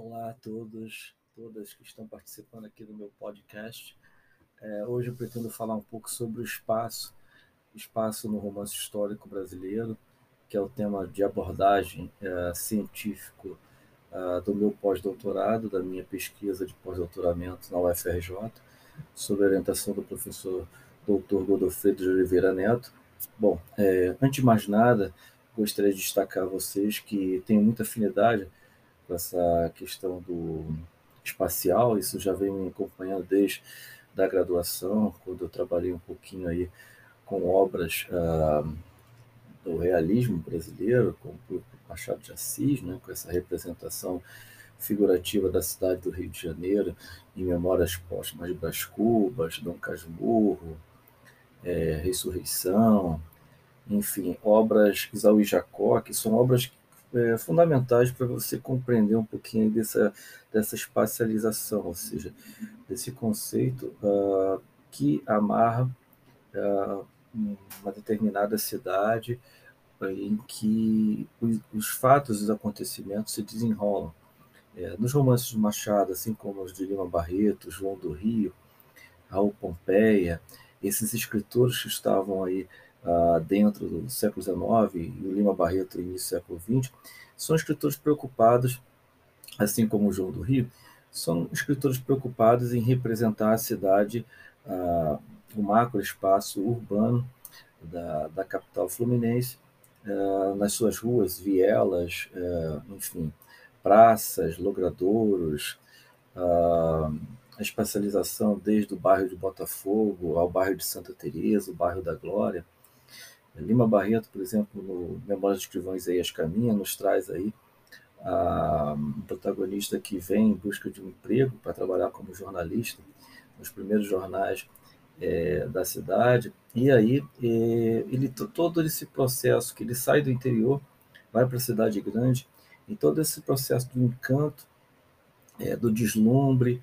Olá a todos, todas que estão participando aqui do meu podcast. É, hoje eu pretendo falar um pouco sobre o espaço, espaço no romance histórico brasileiro, que é o tema de abordagem é, científico é, do meu pós-doutorado, da minha pesquisa de pós-doutoramento na UFRJ, sob orientação do professor Dr. Godofredo de Oliveira Neto. Bom, é, antes de mais nada, gostaria de destacar a vocês que tenho muita afinidade essa questão do espacial, isso já vem me acompanhando desde da graduação, quando eu trabalhei um pouquinho aí com obras ah, do realismo brasileiro, como o Machado de Assis, né, com essa representação figurativa da cidade do Rio de Janeiro, em Memórias Póstumas de Brás Cubas, Dom Casmurro, é, Ressurreição, enfim, obras Isaú e Jacó, que são obras é, fundamentais para você compreender um pouquinho dessa, dessa espacialização, ou seja, desse conceito uh, que amarra uh, uma determinada cidade uh, em que os, os, fatos, os acontecimentos se desenrolam. É, nos romances de Machado, assim como os de Lima Barreto, João do Rio, Raul Pompeia, esses escritores que estavam aí uh, dentro do século XIX e o Lima Barreto início do século XX, são escritores preocupados, assim como o João do Rio, são escritores preocupados em representar a cidade, uh, o macro espaço urbano da, da capital fluminense, uh, nas suas ruas, vielas, uh, enfim, praças, logradouros, a espacialização desde o bairro de Botafogo ao bairro de Santa Teresa, o bairro da Glória, Lima Barreto, por exemplo, no Memórias de Escrivão Isaías Caminha, nos traz aí a protagonista que vem em busca de um emprego para trabalhar como jornalista nos primeiros jornais é, da cidade. E aí, é, ele todo esse processo que ele sai do interior, vai para a cidade grande, e todo esse processo do encanto, é, do deslumbre,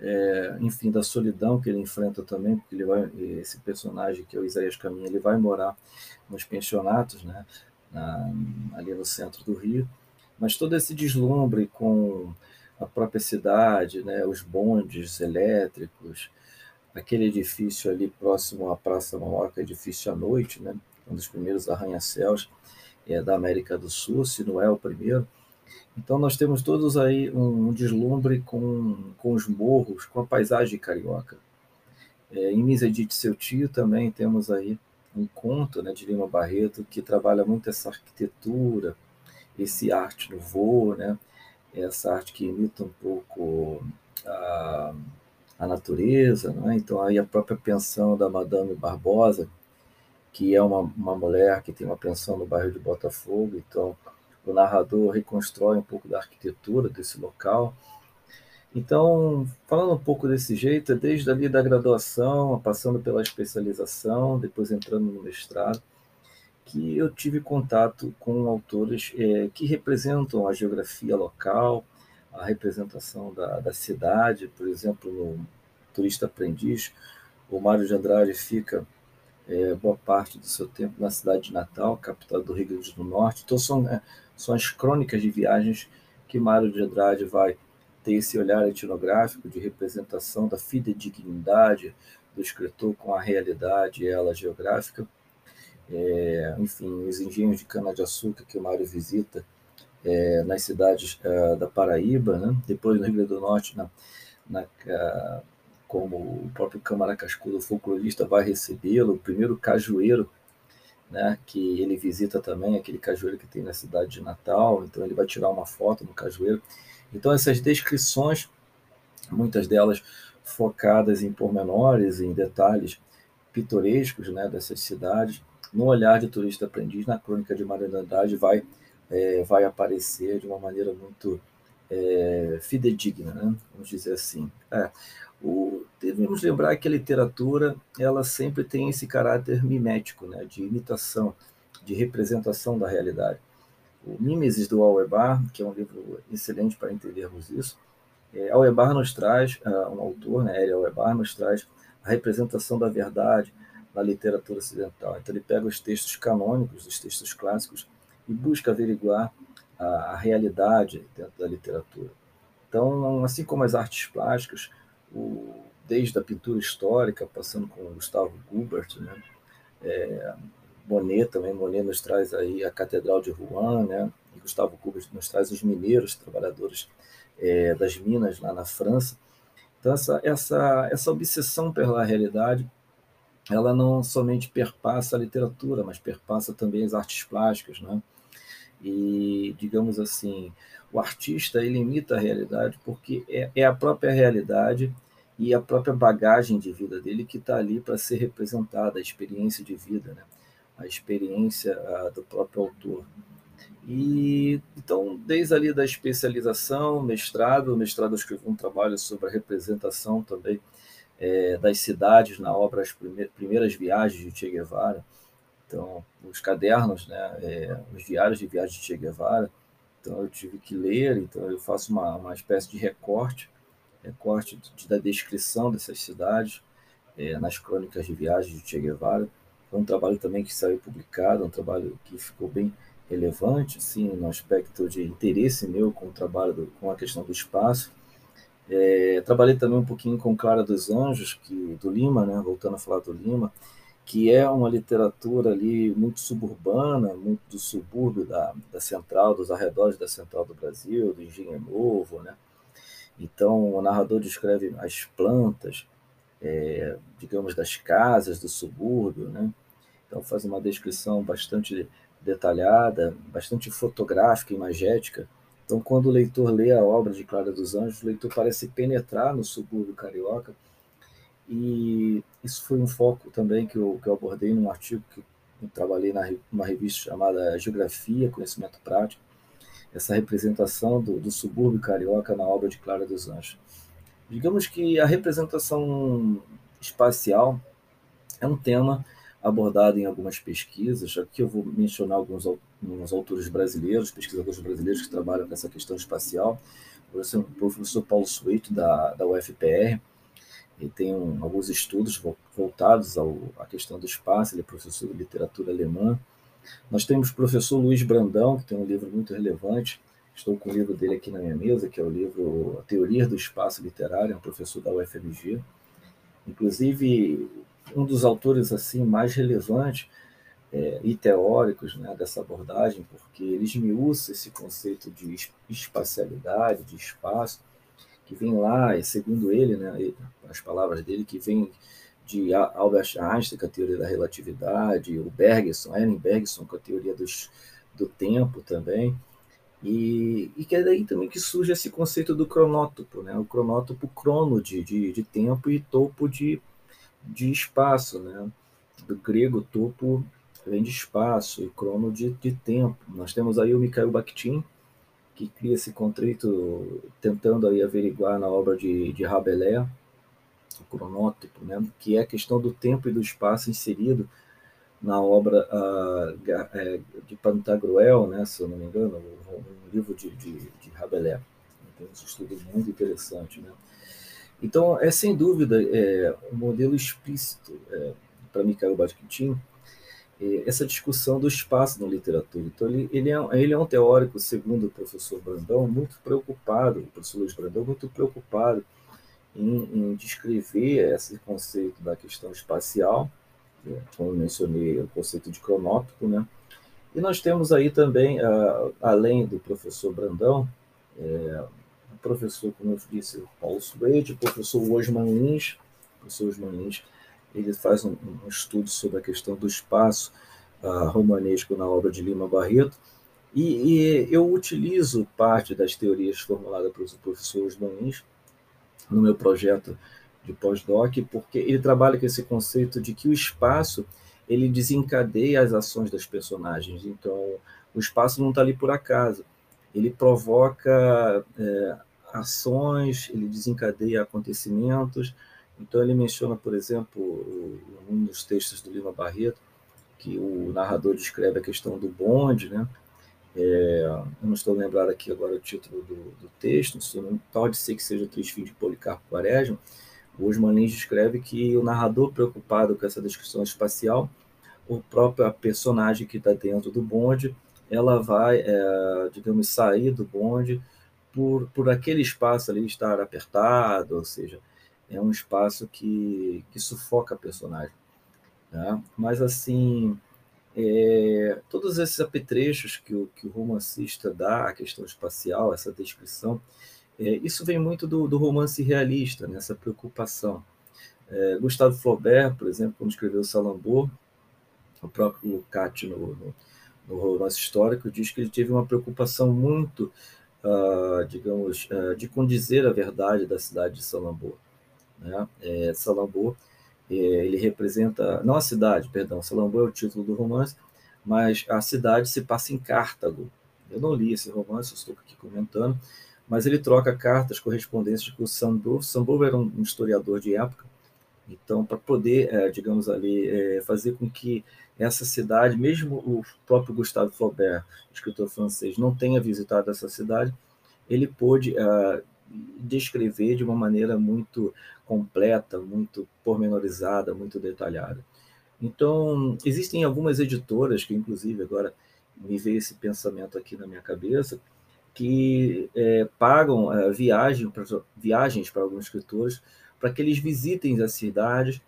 é, enfim, da solidão que ele enfrenta também, porque ele vai, esse personagem que é o Isaías Caminha, ele vai morar nos pensionatos, né, na, ali no centro do Rio, mas todo esse deslumbre com a própria cidade, né, os bondes elétricos, aquele edifício ali próximo à Praça Maior, é edifício à noite, né, um dos primeiros arranha-céus é, da América do Sul, se não é o primeiro, então nós temos todos aí um deslumbre com, com os morros, com a paisagem carioca. É, em Misa de Seu Tio também temos aí um conto né, de Lima Barreto que trabalha muito essa arquitetura, esse arte no voo, né, essa arte que imita um pouco a, a natureza. Né? Então aí a própria pensão da Madame Barbosa, que é uma, uma mulher que tem uma pensão no bairro de Botafogo, então o narrador reconstrói um pouco da arquitetura desse local. Então, falando um pouco desse jeito, desde ali da graduação, passando pela especialização, depois entrando no mestrado, que eu tive contato com autores é, que representam a geografia local, a representação da, da cidade, por exemplo, no Turista Aprendiz, o Mário de Andrade fica é, boa parte do seu tempo na cidade de Natal, capital do Rio Grande do Norte. Então, são, é, são as crônicas de viagens que Mário de Andrade vai ter esse olhar etnográfico de representação da fidedignidade do escritor com a realidade ela geográfica. É, enfim, os engenhos de cana-de-açúcar que o Mário visita é, nas cidades uh, da Paraíba, né? depois no Rio Grande do Norte, na, na, uh, como o próprio Câmara Cascudo, folclorista, vai recebê-lo, o primeiro cajueiro né, que ele visita também, aquele cajueiro que tem na cidade de Natal, então ele vai tirar uma foto no cajueiro. Então essas descrições, muitas delas focadas em pormenores, em detalhes pitorescos né, dessas cidades, no olhar de turista aprendiz, na crônica de Maria Andrade, vai, é, vai aparecer de uma maneira muito é, fidedigna, né? vamos dizer assim. É, o, devemos lembrar que a literatura ela sempre tem esse caráter mimético, né, de imitação, de representação da realidade. O Mimesis do Auebar, que é um livro excelente para entendermos isso, é, Auebar nos traz, uh, um autor, né, Eli Auebar, nos traz a representação da verdade na literatura ocidental. Então ele pega os textos canônicos, os textos clássicos, e busca averiguar a, a realidade dentro da literatura. Então, assim como as artes plásticas, o, desde a pintura histórica, passando com Gustavo Gubert, né? É, também, Monet nos traz aí a Catedral de Rouen, né? E Gustavo Gubert nos traz os mineiros, trabalhadores é, das minas lá na França. Então essa essa essa obsessão pela realidade, ela não somente perpassa a literatura, mas perpassa também as artes plásticas, né? E digamos assim, o artista ele imita a realidade porque é, é a própria realidade e a própria bagagem de vida dele que está ali para ser representada, a experiência de vida, né? a experiência a, do próprio autor. E então, desde ali da especialização, mestrado, mestrado eu escrevi um trabalho sobre a representação também é, das cidades na obra As Primeiras Viagens de Che Guevara. Então, os cadernos, né, é, os diários de viagem de Che Guevara. Então, eu tive que ler, então eu faço uma, uma espécie de recorte, recorte de, da descrição dessas cidades é, nas crônicas de viagem de Che Guevara. Foi um trabalho também que saiu publicado, um trabalho que ficou bem relevante, assim, no aspecto de interesse meu com o trabalho, do, com a questão do espaço. É, trabalhei também um pouquinho com Clara dos Anjos, que, do Lima, né, voltando a falar do Lima, que é uma literatura ali muito suburbana, muito do subúrbio da, da central, dos arredores da central do Brasil, do Engenho Novo, né? Então, o narrador descreve as plantas, é, digamos, das casas do subúrbio, né? Então faz uma descrição bastante detalhada, bastante fotográfica, imagética. Então, quando o leitor lê a obra de Clara dos Anjos, o leitor parece penetrar no subúrbio carioca. E isso foi um foco também que eu, que eu abordei num artigo que eu trabalhei numa revista chamada Geografia, Conhecimento Prático, essa representação do, do subúrbio carioca na obra de Clara dos Anjos. Digamos que a representação espacial é um tema abordado em algumas pesquisas. Aqui eu vou mencionar alguns, alguns autores brasileiros, pesquisadores brasileiros que trabalham com essa questão espacial. O professor Paulo Sueito, da, da UFPR, ele tem um, alguns estudos voltados ao, à questão do espaço, ele é professor de literatura alemã. Nós temos o professor Luiz Brandão, que tem um livro muito relevante, estou com o livro dele aqui na minha mesa, que é o livro A Teoria do Espaço Literário, é um professor da UFMG. Inclusive, um dos autores assim mais relevantes é, e teóricos né, dessa abordagem, porque ele esmiuça esse conceito de espacialidade, de espaço, que vem lá, e segundo ele, né, as palavras dele, que vem de Albert Einstein com a teoria da relatividade, o Bergson, Ellen Bergson com a teoria dos, do tempo também, e, e que é daí também que surge esse conceito do cronótopo, né? o cronótopo crono de, de, de tempo e topo de, de espaço, né? Do grego, topo vem de espaço e crono de, de tempo. Nós temos aí o Mikhail Bakhtin, que cria esse contrito tentando aí averiguar na obra de, de Rabelais, o cronótipo, né? que é a questão do tempo e do espaço inserido na obra uh, de Pantagruel, né, se eu não me engano, um, livro de, de, de Rabelais. Tem um estudo muito interessante. Né? Então, é sem dúvida é, um modelo explícito é, para Mikhail Bakhtin é, essa discussão do espaço na literatura. Então, ele, ele, é, ele é um teórico, segundo o professor Brandão, muito preocupado, o professor Luiz Brandão, muito preocupado em, em descrever esse conceito da questão espacial, é, como mencionei, o conceito de cronótipo, né? E nós temos aí também, além do professor Brandão, é, professor, como eu disse, Paulo Suede, o professor Osman Lins, professor Osman Lins, ele faz um, um, estudo sobre a questão do espaço uh, romanesco na obra de Lima Barreto, e, e, eu utilizo parte das teorias formuladas pelo professor Osman Lins no meu projeto de pós-doc, porque ele trabalha com esse conceito de que o espaço ele desencadeia as ações das personagens. Então, o espaço não está ali por acaso. Ele provoca é, ações, ele desencadeia acontecimentos. Então, ele menciona, por exemplo, um dos textos do Lima Barreto, que o narrador descreve a questão do bonde, né? É, eu não estou lembrado aqui agora o título do, do texto, pode ser que seja o Três Filhos de Policarpo Quaresma. O Osman Lins descreve que o narrador, preocupado com essa descrição espacial, o próprio personagem que está dentro do bonde, ela vai, é, digamos, sair do bonde por, por aquele espaço ali estar apertado, ou seja, é um espaço que, que sufoca a personagem. Tá? Mas, assim, é, todos esses apetrechos que o, que o romancista dá, a questão espacial, essa descrição, é, isso vem muito do, do romance realista, né? preocupação. É, Gustavo Flaubert, por exemplo, quando escreveu Salambô, o próprio Lucati no, no, no romance histórico diz que ele teve uma preocupação muito uh, digamos, uh, de condizer a verdade da cidade de Salambô. Né? É, Salambô, ele representa, não a cidade, perdão, Salambô é o título do romance, mas a cidade se passa em Cartago. Eu não li esse romance, estou aqui comentando, mas ele troca cartas, correspondências com o Sambo. Sambo era um historiador de época, então, para poder, é, digamos ali, é, fazer com que essa cidade, mesmo o próprio Gustave Flaubert, escritor francês, não tenha visitado essa cidade, ele pôde uh, descrever de uma maneira muito completa, muito pormenorizada, muito detalhada. Então, existem algumas editoras que, inclusive, agora me veio esse pensamento aqui na minha cabeça, que é, pagam uh, viagem pra, viagens para alguns escritores para que eles visitem as cidades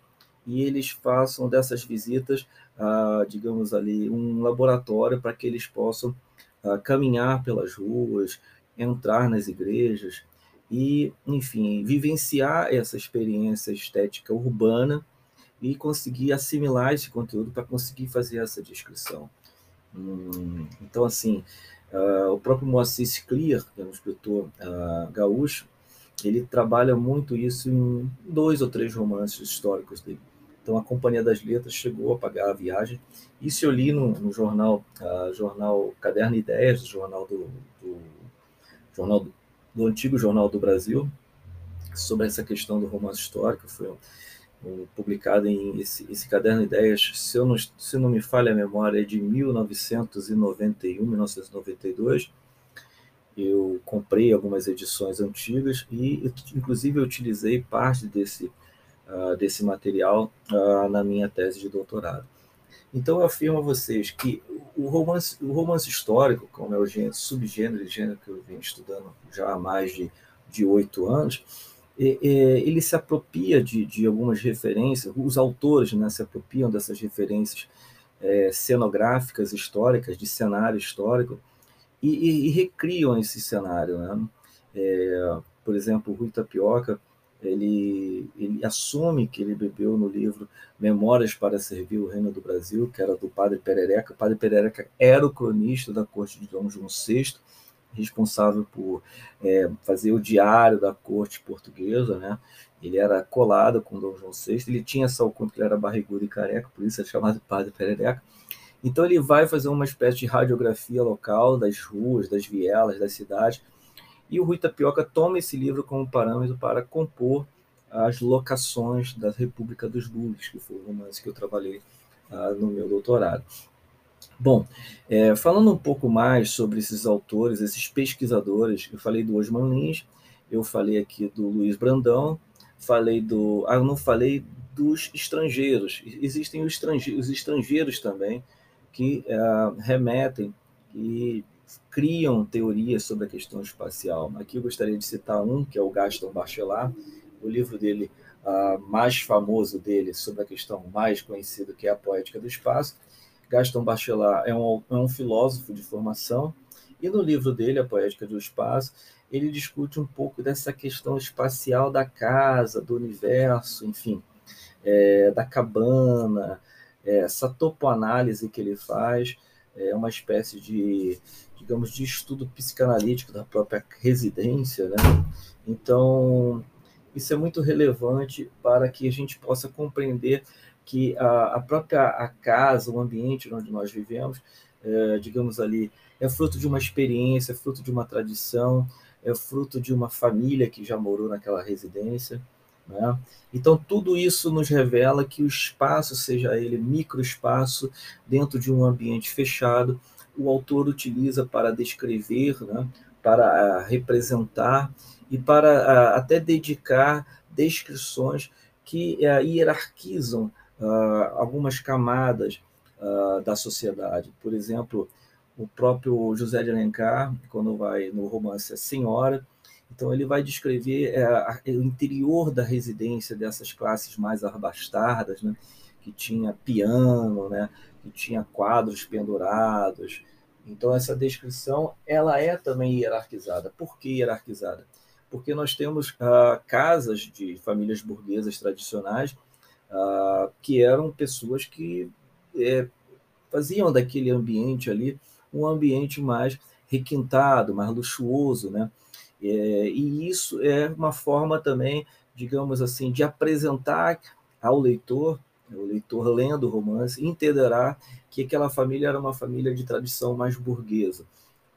e eles façam dessas visitas, ah, digamos ali, um laboratório para que eles possam ah, caminhar pelas ruas, entrar nas igrejas e, enfim, vivenciar essa experiência estética urbana e conseguir assimilar esse conteúdo para conseguir fazer essa descrição. Hum, então, assim, uh, o próprio Moacir Clear, que é um escritor uh, gaúcho, ele trabalha muito isso em dois ou três romances históricos dele. Então, a Companhia das Letras chegou a pagar a viagem. Isso eu li no, no jornal, uh, jornal Caderno Ideias, jornal do, do jornal do, antigo Jornal do Brasil, sobre essa questão do romance histórico. Foi um, publicado em esse, esse Caderno Ideias, se, eu não, se não me falha a memória, é de 1991, 1992. Eu comprei algumas edições antigas e, inclusive, eu utilizei parte desse uh, desse material uh, na minha tese de doutorado. Então, eu afirmo a vocês que o romance, o romance histórico, como é o gênero, subgênero e gênero que eu venho estudando já há mais de oito anos, é, é, ele se apropria de, de, algumas referências, os autores né, se apropriam dessas referências é, cenográficas históricas, de cenário histórico, e, e, e recriam esse cenário. Né? É, por exemplo, Rui Tapioca ele, ele assume que ele bebeu no livro Memórias para Servir o Reino do Brasil, que era do Padre Perereca. O Padre Perereca era o cronista da corte de Dom João VI, responsável por é, fazer o diário da corte portuguesa, né? Ele era colado com Dom João VI, ele tinha essa oculta que ele era barrigudo e careca, por isso é chamado Padre Perereca. Então ele vai fazer uma espécie de radiografia local das ruas, das vielas, das cidades, e o Rui Tapioca toma esse livro como parâmetro para compor as locações da República dos Lules, que foi o romance que eu trabalhei ah, no meu doutorado. Bom, é, falando um pouco mais sobre esses autores, esses pesquisadores, eu falei do Osman Lins, eu falei aqui do Luiz Brandão, falei do. Ah, não falei dos estrangeiros. Existem os estrangeiros, os estrangeiros também que ah, remetem e criam teorias sobre a questão espacial. Aqui eu gostaria de citar um, que é o Gaston Bachelard, o livro dele uh, mais famoso dele sobre a questão mais conhecida, que é a poética do espaço. Gaston Bachelard é um, é um filósofo de formação, e no livro dele, A Poética do Espaço, ele discute um pouco dessa questão espacial da casa, do universo, enfim, é, da cabana, é, essa topoanálise que ele faz, é uma espécie de digamos, de estudo psicanalítico da própria residência, né? Então, isso é muito relevante para que a gente possa compreender que a, a própria a casa, o ambiente onde nós vivemos, é, digamos ali, é fruto de uma experiência, é fruto de uma tradição, é fruto de uma família que já morou naquela residência. Né? Então, tudo isso nos revela que o espaço, seja ele microespaço, dentro de um ambiente fechado, o autor utiliza para descrever, né, para ah, representar e para ah, até dedicar descrições que uh, hierarquizam uh, algumas camadas da sociedade. Por exemplo, o próprio José de Alencar, quando vai no romance A Senhora, então ele vai descrever é, o interior da residência dessas classes mais abastadas, né? que tinha piano, né? que tinha quadros pendurados. Então essa descrição ela é também hierarquizada. Por que hierarquizada? Porque nós temos ah, casas de famílias burguesas tradicionais ah, que eram pessoas que é, faziam daquele ambiente ali um ambiente mais requintado, mais luxuoso, né? É, e isso é uma forma também, digamos assim, de apresentar ao leitor, o leitor lendo o romance, entenderá que aquela família era uma família de tradição mais burguesa.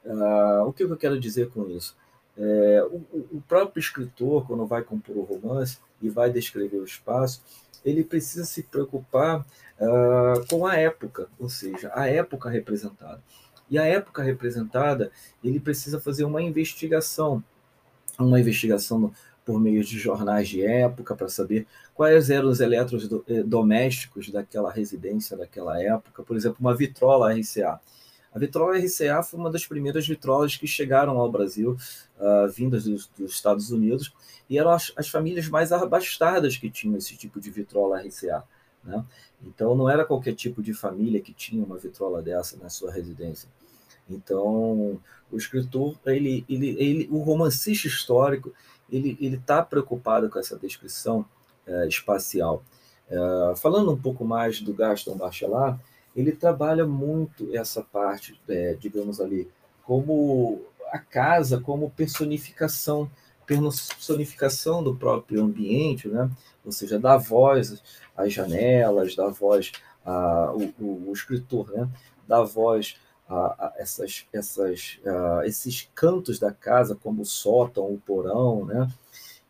Ah, o que eu quero dizer com isso? É, o, o, próprio escritor, quando vai compor o romance e vai descrever o espaço, ele precisa se preocupar uh, com a época, ou seja, a época representada. E a época representada, ele precisa fazer uma investigação, uma investigação por meio de jornais de época para saber quais eram os eletrodomésticos eh, daquela residência daquela época, por exemplo, uma vitrola RCA. A vitrola RCA foi uma das primeiras vitrolas que chegaram ao Brasil, uh, vindas dos, dos, Estados Unidos, e eram as, as, famílias mais abastadas que tinham esse tipo de vitrola RCA. Né? Então, não era qualquer tipo de família que tinha uma vitrola dessa na sua residência. Então, o escritor, ele, ele, ele, o romancista histórico, ele está preocupado com essa descrição é, espacial. É, falando um pouco mais do Gaston Bachelard, ele trabalha muito essa parte, é, digamos ali, como a casa, como personificação, personificação do próprio ambiente, né? ou seja, dá voz às janelas, dá voz o, o escritor, né? dá voz a, a essas, essas, a, esses cantos da casa, como o sótão, o porão, né?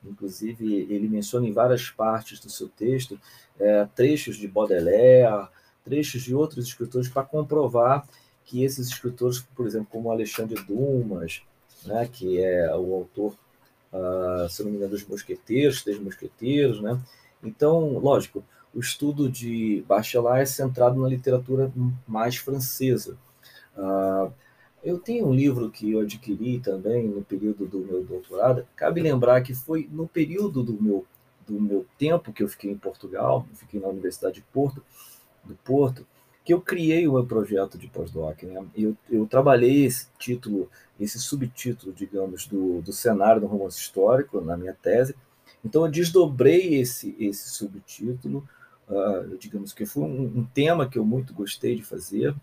Inclusive, ele menciona em várias partes do seu texto é, trechos de Baudelaire, trechos de outros escritores para comprovar que esses escritores, por exemplo, como Alexandre Dumas, né, que é o autor, uh, se não me engano, dos Mosqueteiros, dos Mosqueteiros, né? Então, lógico, o estudo de Bachelard é centrado na literatura mais francesa. Uh, eu tenho um livro que eu adquiri também no período do meu doutorado. Cabe lembrar que foi no período do meu, do meu tempo que eu fiquei em Portugal, fiquei na Universidade de Porto, do Porto, que eu criei o meu projeto de pós-doc. Né? Eu, eu trabalhei esse título, esse subtítulo, digamos, do, do cenário do romance histórico na minha tese. Então, eu desdobrei esse, esse subtítulo, uh, digamos que foi um, um, tema que eu muito gostei de fazer.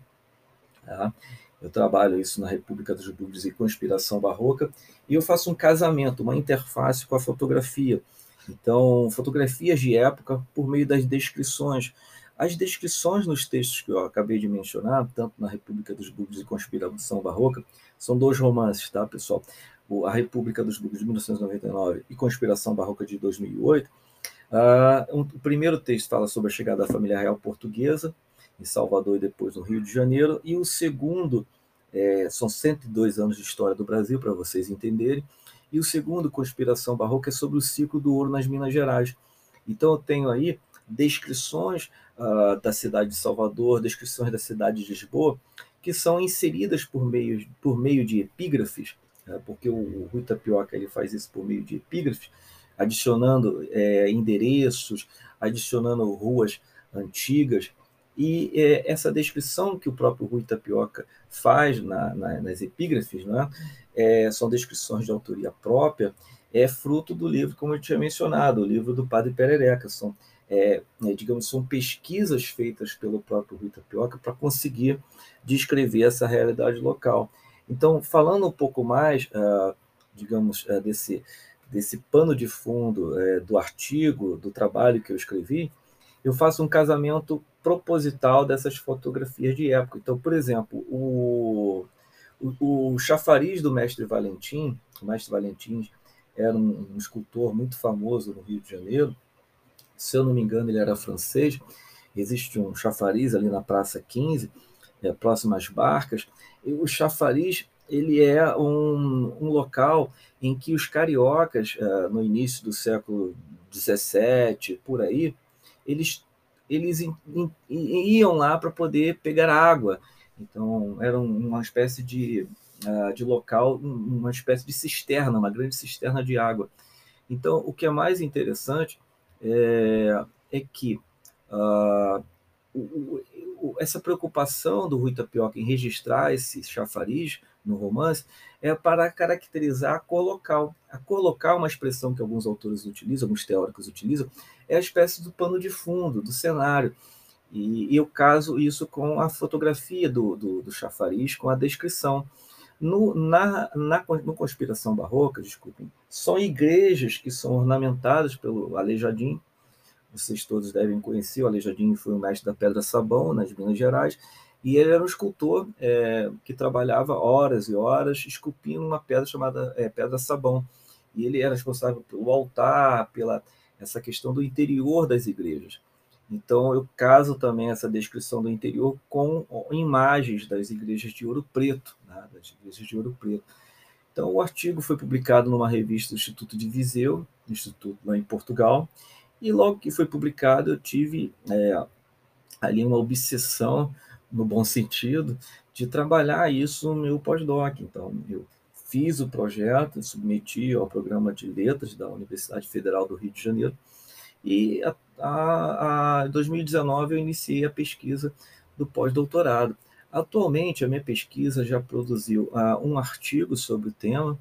Tá? Eu trabalho isso na República dos Búzios e Conspiração Barroca, e eu faço um casamento, uma interface com a fotografia. Então, fotografias de época por meio das descrições, as descrições nos textos que eu acabei de mencionar, tanto na República dos Búzios e Conspiração Barroca, são dois romances, tá, pessoal? A República dos Búzios de 1999 e Conspiração Barroca de 2008. Uh, ah, um, o primeiro texto fala sobre a chegada da família real portuguesa em Salvador e depois no Rio de Janeiro, e o segundo, é, são 102 anos de história do Brasil, para vocês entenderem, e o segundo, Conspiração Barroca, é sobre o ciclo do ouro nas Minas Gerais. Então eu tenho aí descrições uh, da cidade de Salvador, descrições da cidade de Lisboa, que são inseridas por meio, por meio de epígrafes, né, porque o, o Rui Tapioca ele faz isso por meio de epígrafes, adicionando é, endereços, adicionando ruas antigas, e é, essa descrição que o próprio Rui Tapioca faz na, na, nas epígrafes, né, é, são descrições de autoria própria, é fruto do livro, como eu tinha mencionado, o livro do Padre Perereca. São é, né, digamos, são pesquisas feitas pelo próprio Rui Tapioca para conseguir descrever essa realidade local. Então, falando um pouco mais, uh, digamos, uh, desse, desse pano de fundo uh, do artigo, do trabalho que eu escrevi, eu faço um casamento proposital dessas fotografias de época. Então, por exemplo, o, o, o chafariz do mestre Valentim, o mestre Valentim era um, um escultor muito famoso no Rio de Janeiro, se eu não me engano, ele era francês. Existe um chafariz ali na Praça 15, é, próximo às barcas. E o chafariz ele é um, um local em que os cariocas, é, no início do século XVII, por aí, eles, eles iam lá para poder pegar água. Então, era uma espécie de, uh, de local, uma espécie de cisterna, uma grande cisterna de água. Então, o que é mais interessante é, é que uh, o, o, essa preocupação do Rui Tapioca em registrar esse chafariz no romance é para caracterizar a cor local. A cor local, uma expressão que alguns autores utilizam, alguns teóricos utilizam, é a espécie do pano de fundo, do cenário. E, e eu caso isso com a fotografia do, do, do chafariz, com a descrição. No, na, na no Conspiração Barroca, desculpem, são igrejas que são ornamentadas pelo Aleijadinho. Vocês todos devem conhecer, o Aleijadinho foi o mestre da Pedra Sabão, nas Minas Gerais, e ele era um escultor é, que trabalhava horas e horas esculpindo uma pedra chamada é, Pedra Sabão. E ele era responsável pelo altar, pela essa questão do interior das igrejas. Então, eu caso também essa descrição do interior com imagens das igrejas de Ouro Preto, né, das igrejas de Ouro Preto. Então, o artigo foi publicado numa revista do Instituto de Viseu, Instituto lá em Portugal, e logo que foi publicado, eu tive é, ali uma obsessão, no bom sentido, de trabalhar isso no meu pós-doc. Então, eu fiz o projeto, submeti ao programa de letras da Universidade Federal do Rio de Janeiro, e em 2019 eu iniciei a pesquisa do pós-doutorado. Atualmente, a minha pesquisa já produziu uh, um artigo sobre o tema.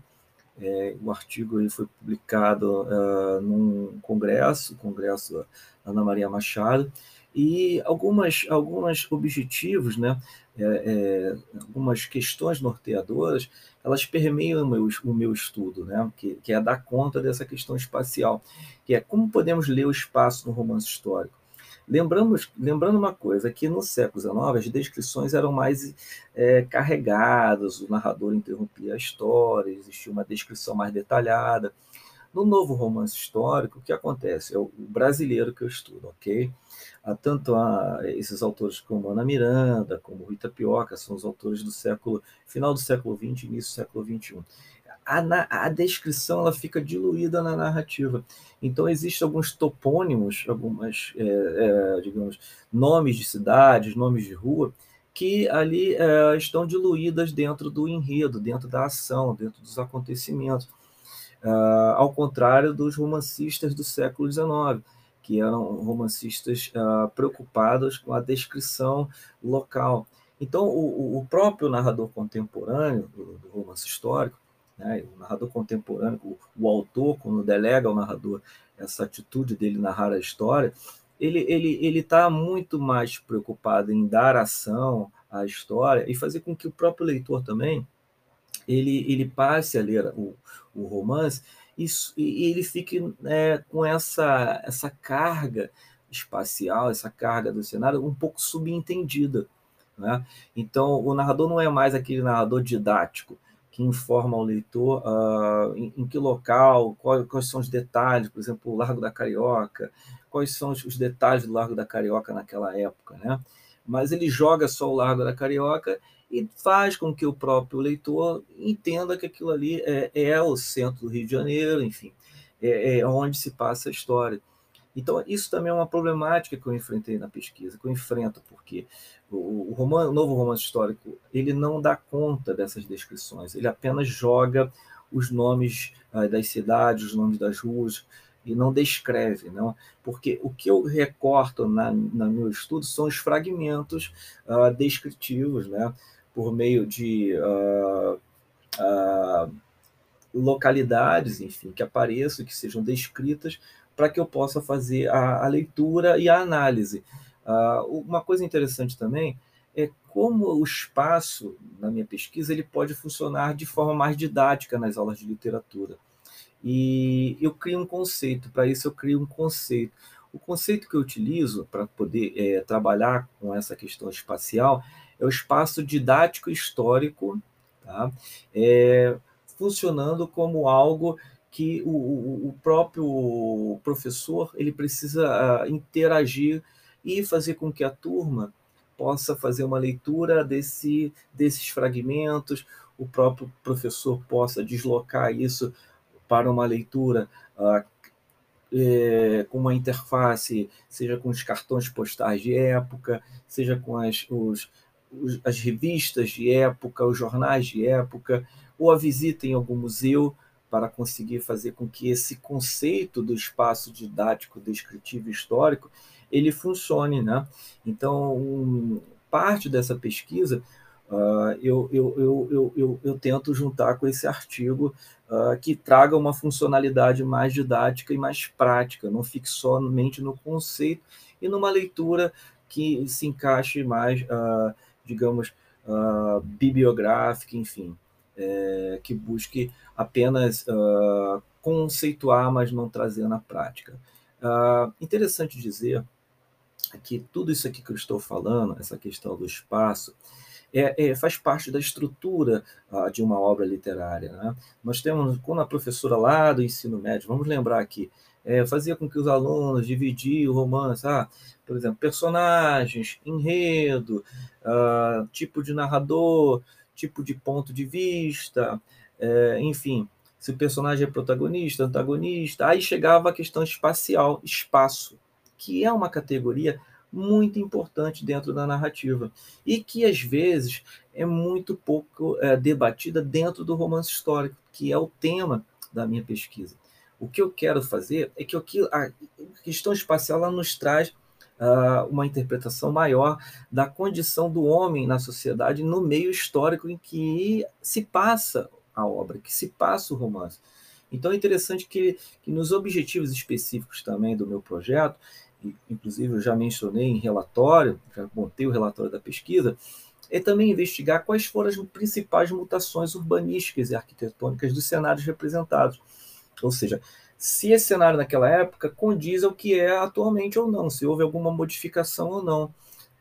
É, o artigo ele foi publicado uh, num congresso, congresso Ana Maria Machado, e algumas, algumas objetivos, né, é, é, algumas questões norteadoras, elas permeiam o meu, o meu estudo, né, que, que é dar conta dessa questão espacial, que é como podemos ler o espaço no romance histórico. Lembramos, lembrando uma coisa, que no século XIX as descrições eram mais é, carregadas, o narrador interrompia a história, existia uma descrição mais detalhada. No novo romance histórico, o que acontece? É o brasileiro que eu estudo, ok? Há tanto esses autores como Ana Miranda, como Rita Pioca, são os autores do século final do século XX, início do século XXI. A, a, descrição ela fica diluída na narrativa. Então, existem alguns topônimos, algumas, é, é, digamos, nomes de cidades, nomes de rua, que ali é, estão diluídas dentro do enredo, dentro da ação, dentro dos acontecimentos. Uh, ao contrário dos romancistas do século XIX, que eram romancistas uh, preocupados com a descrição local. Então, o, o próprio narrador contemporâneo do, do romance histórico, né, o narrador contemporâneo, o, o, autor, quando delega ao narrador essa atitude dele narrar a história, ele está ele, ele tá muito mais preocupado em dar ação à história e fazer com que o próprio leitor também ele, ele passe a ler o, o romance e, e ele fique é, com essa, essa carga espacial, essa carga do cenário um pouco subentendida. Né? Então, o narrador não é mais aquele narrador didático que informa ao leitor uh, em, em, que local, qual, quais são os detalhes, por exemplo, o Largo da Carioca, quais são os, os detalhes do Largo da Carioca naquela época. Né? Mas ele joga só o Largo da Carioca e faz com que o próprio leitor entenda que aquilo ali é, é o centro do Rio de Janeiro, enfim, é, é, onde se passa a história. Então, isso também é uma problemática que eu enfrentei na pesquisa, que eu enfrento, porque o, o, romance, o novo romance histórico ele não dá conta dessas descrições, ele apenas joga os nomes ah, das cidades, os nomes das ruas, e não descreve, não, porque o que eu recorto na, no meu estudo são os fragmentos uh, descritivos, né, por meio de uh, uh, localidades, enfim, que apareçam, que sejam descritas, para que eu possa fazer a, a leitura e a análise. Uma coisa interessante também é como o espaço, na minha pesquisa, ele pode funcionar de forma mais didática nas aulas de literatura. E eu crio um conceito, para isso eu crio um conceito. O conceito que eu utilizo para poder é, trabalhar com essa questão espacial é o espaço didático histórico, tá? é, funcionando como algo que o, o, próprio professor ele precisa uh, interagir e fazer com que a turma possa fazer uma leitura desse, desses fragmentos, o próprio professor possa deslocar isso para uma leitura uh, é, com uma interface, seja com os cartões postais de época, seja com as, os, as revistas de época, os jornais de época, ou a visita em algum museu para conseguir fazer com que esse conceito do espaço didático, descritivo histórico ele funcione, né? Então, um, parte dessa pesquisa eu, eu, eu, eu, eu, tento juntar com esse artigo uh, que traga uma funcionalidade mais didática e mais prática, não fique somente no conceito e numa leitura que se encaixe mais, uh, digamos, bibliográfica, enfim, é, que busque apenas conceituar, mas não trazer na prática. interessante dizer que tudo isso aqui que eu estou falando, essa questão do espaço, é, é, faz parte da estrutura uh, de uma obra literária. Né? Nós temos, quando a professora lá do ensino médio, vamos lembrar aqui, é, fazia com que os alunos dividiam o romance, ah, por exemplo, personagens, enredo, uh, tipo de narrador, tipo de ponto de vista, é, enfim, se o personagem é protagonista, antagonista, aí chegava a questão espacial, espaço, que é uma categoria muito importante dentro da narrativa e que às vezes é muito pouco é, debatida dentro do romance histórico, que é o tema da minha pesquisa. O que eu quero fazer é que a questão espacial ela nos traz uh, uma interpretação maior da condição do homem na sociedade no meio histórico em que se passa a obra, que se passa o romance. Então é interessante que, que nos objetivos específicos também do meu projeto, inclusive eu já mencionei em relatório, já montei o relatório da pesquisa, é também investigar quais foram as principais mutações urbanísticas e arquitetônicas dos cenários representados. Ou seja, se esse cenário naquela época condiz ao que é atualmente ou não, se houve alguma modificação ou não.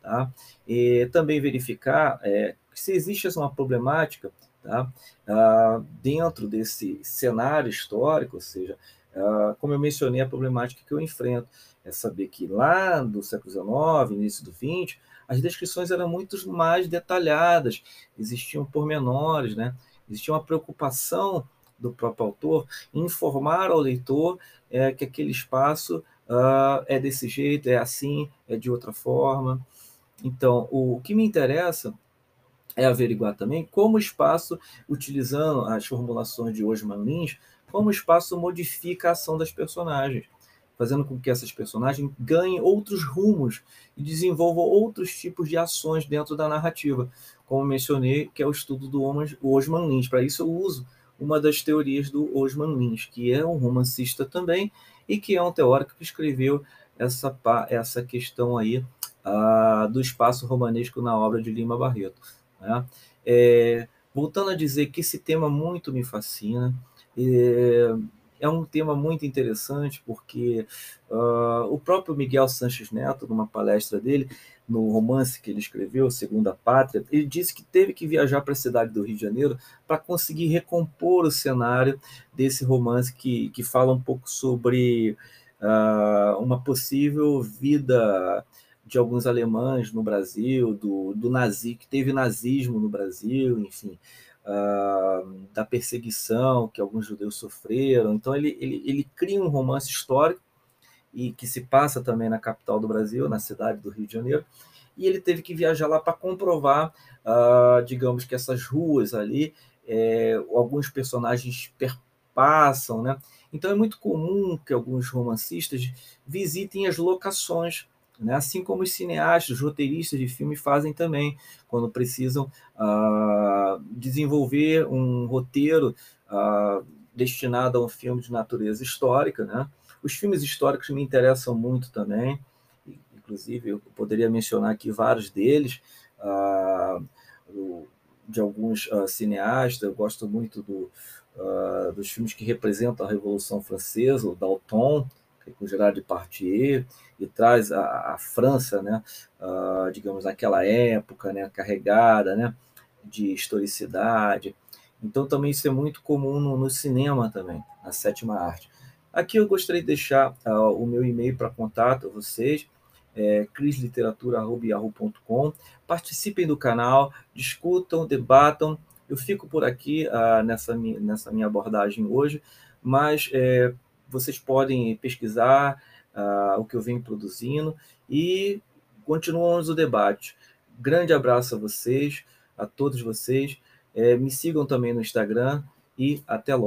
Tá? E também verificar é, se existe uma problemática tá? Ah, dentro desse cenário histórico, ou seja, ah, como eu mencionei, a problemática que eu enfrento é saber que lá do século XIX, início do XX, as descrições eram muito mais detalhadas, existiam pormenores, né? existia uma preocupação do próprio autor informar ao leitor é, que aquele espaço uh, é desse jeito, é assim, é de outra forma. Então, o, o que me interessa é averiguar também como o espaço, utilizando as formulações de Osman Lins, como o espaço modifica a ação das personagens fazendo com que essas personagens ganhem outros rumos e desenvolvam outros tipos de ações dentro da narrativa, como mencionei, que é o estudo do Osman Lins. Para isso eu uso uma das teorias do Osman Lins, que é um romancista também e que é um teórico que escreveu essa, essa questão aí uh, do espaço romanesco na obra de Lima Barreto. Né? É, voltando a dizer que esse tema muito me fascina, é, é um tema muito interessante, porque uh, o próprio Miguel Sanches Neto, numa palestra dele, no romance que ele escreveu, Segunda Pátria, ele disse que teve que viajar para a cidade do Rio de Janeiro para conseguir recompor o cenário desse romance que, que fala um pouco sobre uh, uma possível vida de alguns alemães no Brasil, do, do nazi, que teve nazismo no Brasil, enfim da perseguição que alguns judeus sofreram. Então, ele, ele, ele cria um romance histórico e que se passa também na capital do Brasil, na cidade do Rio de Janeiro, e ele teve que viajar lá para comprovar, uh, digamos que essas ruas ali, é, alguns personagens perpassam, né? Então é muito comum que alguns romancistas visitem as locações né? assim como os cineastas, os roteiristas de filme fazem também, quando precisam uh, desenvolver um roteiro uh, destinado a um filme de natureza histórica. Né? Os filmes históricos me interessam muito também, inclusive eu poderia mencionar aqui vários deles, uh, de alguns cineastas, eu gosto muito do, dos filmes que representam a Revolução Francesa, o Dalton, com Gerard Depardieu, e traz a, a França, né, uh, digamos, naquela época, né, carregada né, de historicidade. Então, também isso é muito comum no, no cinema também, na sétima arte. Aqui eu gostaria de deixar uh, o meu e-mail para contato a vocês, é, crisliteratura.com. Participem do canal, discutam, debatam. Eu fico por aqui uh, nessa, nessa minha abordagem hoje, mas é, vocês podem pesquisar uh, o que eu venho produzindo e continuamos o debate. grande abraço a vocês, a todos vocês. É, me sigam também no Instagram e até logo.